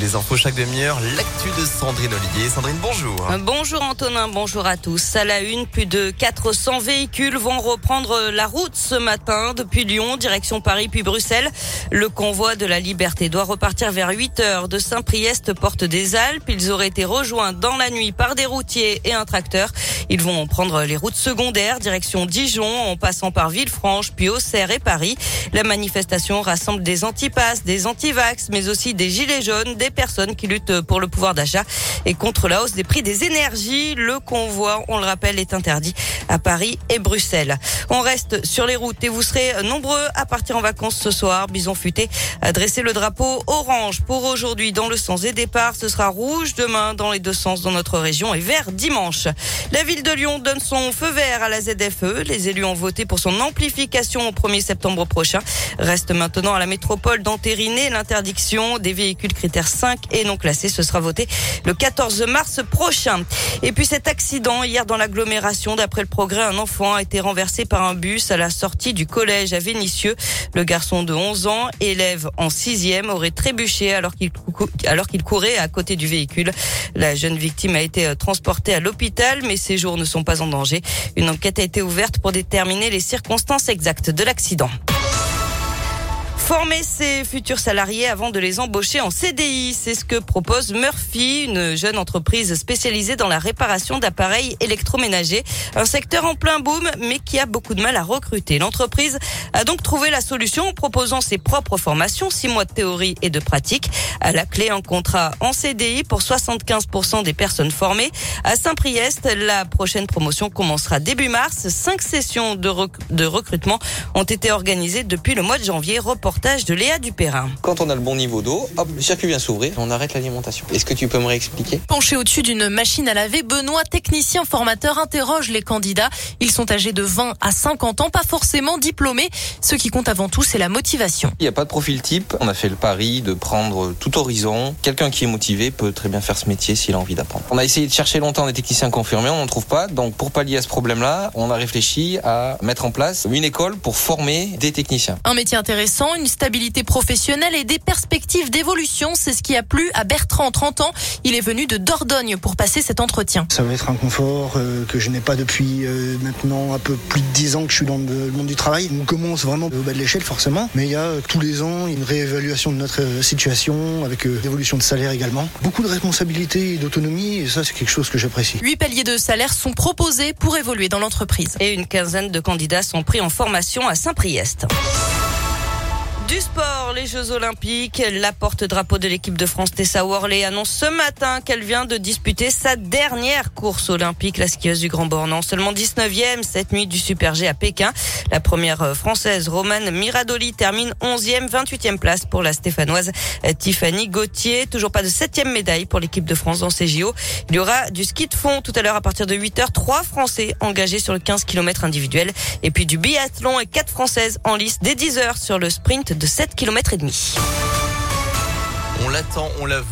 les infos chaque demi-heure. L'actu de Sandrine Ollier. Sandrine, bonjour. Bonjour Antonin, bonjour à tous. À la une, plus de 400 véhicules vont reprendre la route ce matin depuis Lyon, direction Paris puis Bruxelles. Le convoi de la liberté doit repartir vers 8 heures de Saint-Priest, porte des Alpes. Ils auraient été rejoints dans la nuit par des routiers et un tracteur. Ils vont prendre les routes secondaires, direction Dijon, en passant par Villefranche, puis Auxerre et Paris. La manifestation rassemble des antipasses, des antivax, mais aussi des gilets jaunes, des personnes qui luttent pour le pouvoir d'achat et contre la hausse des prix des énergies. Le convoi, on le rappelle, est interdit à Paris et Bruxelles. On reste sur les routes et vous serez nombreux à partir en vacances ce soir. Bison futé a le drapeau orange pour aujourd'hui dans le sens des départs. Ce sera rouge demain dans les deux sens dans notre région et vert dimanche. La ville de Lyon donne son feu vert à la ZFE. Les élus ont voté pour son amplification au 1er septembre prochain. Reste maintenant à la métropole d'entériner l'interdiction des véhicules critères 5 et non classés. Ce sera voté le 14 mars prochain. Et puis cet accident hier dans l'agglomération, d'après le progrès, un enfant a été renversé par un bus à la sortie du collège à Vénissieux. Le garçon de 11 ans, élève en sixième, aurait trébuché alors qu'il qu'il courait à côté du véhicule. La jeune victime a été transportée à l'hôpital, mais ses jours ne sont pas en danger. Une enquête a été ouverte pour déterminer les circonstances exactes de l'accident. Former ses futurs salariés avant de les embaucher en CDI, c'est ce que propose Murphy, une jeune entreprise spécialisée dans la réparation d'appareils électroménagers. Un secteur en plein boom, mais qui a beaucoup de mal à recruter. L'entreprise a donc trouvé la solution en proposant ses propres formations, six mois de théorie et de pratique. À la clé, un contrat en CDI pour 75% des personnes formées. À Saint-Priest, la prochaine promotion commencera début mars. Cinq sessions de, recrutement ont été organisées depuis le mois de janvier. De Léa Dupérin. Quand on a le bon niveau d'eau, hop, le circuit vient s'ouvrir, on arrête l'alimentation. Est-ce que tu peux me réexpliquer? Penché au-dessus d'une machine à laver, Benoît, technicien formateur, interroge les candidats. Ils sont âgés de 20 à 50 ans, pas forcément diplômés. Ce qui compte avant tout, c'est la motivation. Il n'y a pas de profil type. On a fait le pari de prendre tout horizon. Quelqu'un qui est motivé peut très bien faire ce métier s'il a envie d'apprendre. On a essayé de chercher longtemps des techniciens confirmés, on n'en trouve pas. Donc pour pallier à ce problème-là, on a réfléchi à mettre en place une école pour former des techniciens. Un métier intéressant, une stabilité professionnelle et des perspectives d'évolution. C'est ce qui a plu à Bertrand, 30 ans. Il est venu de Dordogne pour passer cet entretien. Ça va être un confort euh, que je n'ai pas depuis euh, maintenant un peu plus de 10 ans que je suis dans le monde du travail. On commence vraiment au bas de l'échelle forcément, mais il y a euh, tous les ans une réévaluation de notre situation avec l'évolution de salaire également. Beaucoup de responsabilités et d'autonomie et ça c'est quelque chose que j'apprécie. Huit paliers de salaire sont proposés pour évoluer dans l'entreprise. Et une quinzaine de candidats sont pris en formation à Saint-Priest. Du sport, les Jeux Olympiques. La porte-drapeau de l'équipe de France, Tessa Worley, annonce ce matin qu'elle vient de disputer sa dernière course olympique, la skieuse du Grand Bornand. Seulement 19e cette nuit du Super G à Pékin. La première française, Romane Miradoli, termine 11e, 28e place pour la stéphanoise Tiffany Gauthier. Toujours pas de 7e médaille pour l'équipe de France dans ces JO. Il y aura du ski de fond tout à l'heure à partir de 8h. Trois Français engagés sur le 15 km individuel. Et puis du biathlon et quatre Françaises en lice dès 10h sur le sprint de 7 km et demi. On l'attend, on la veut.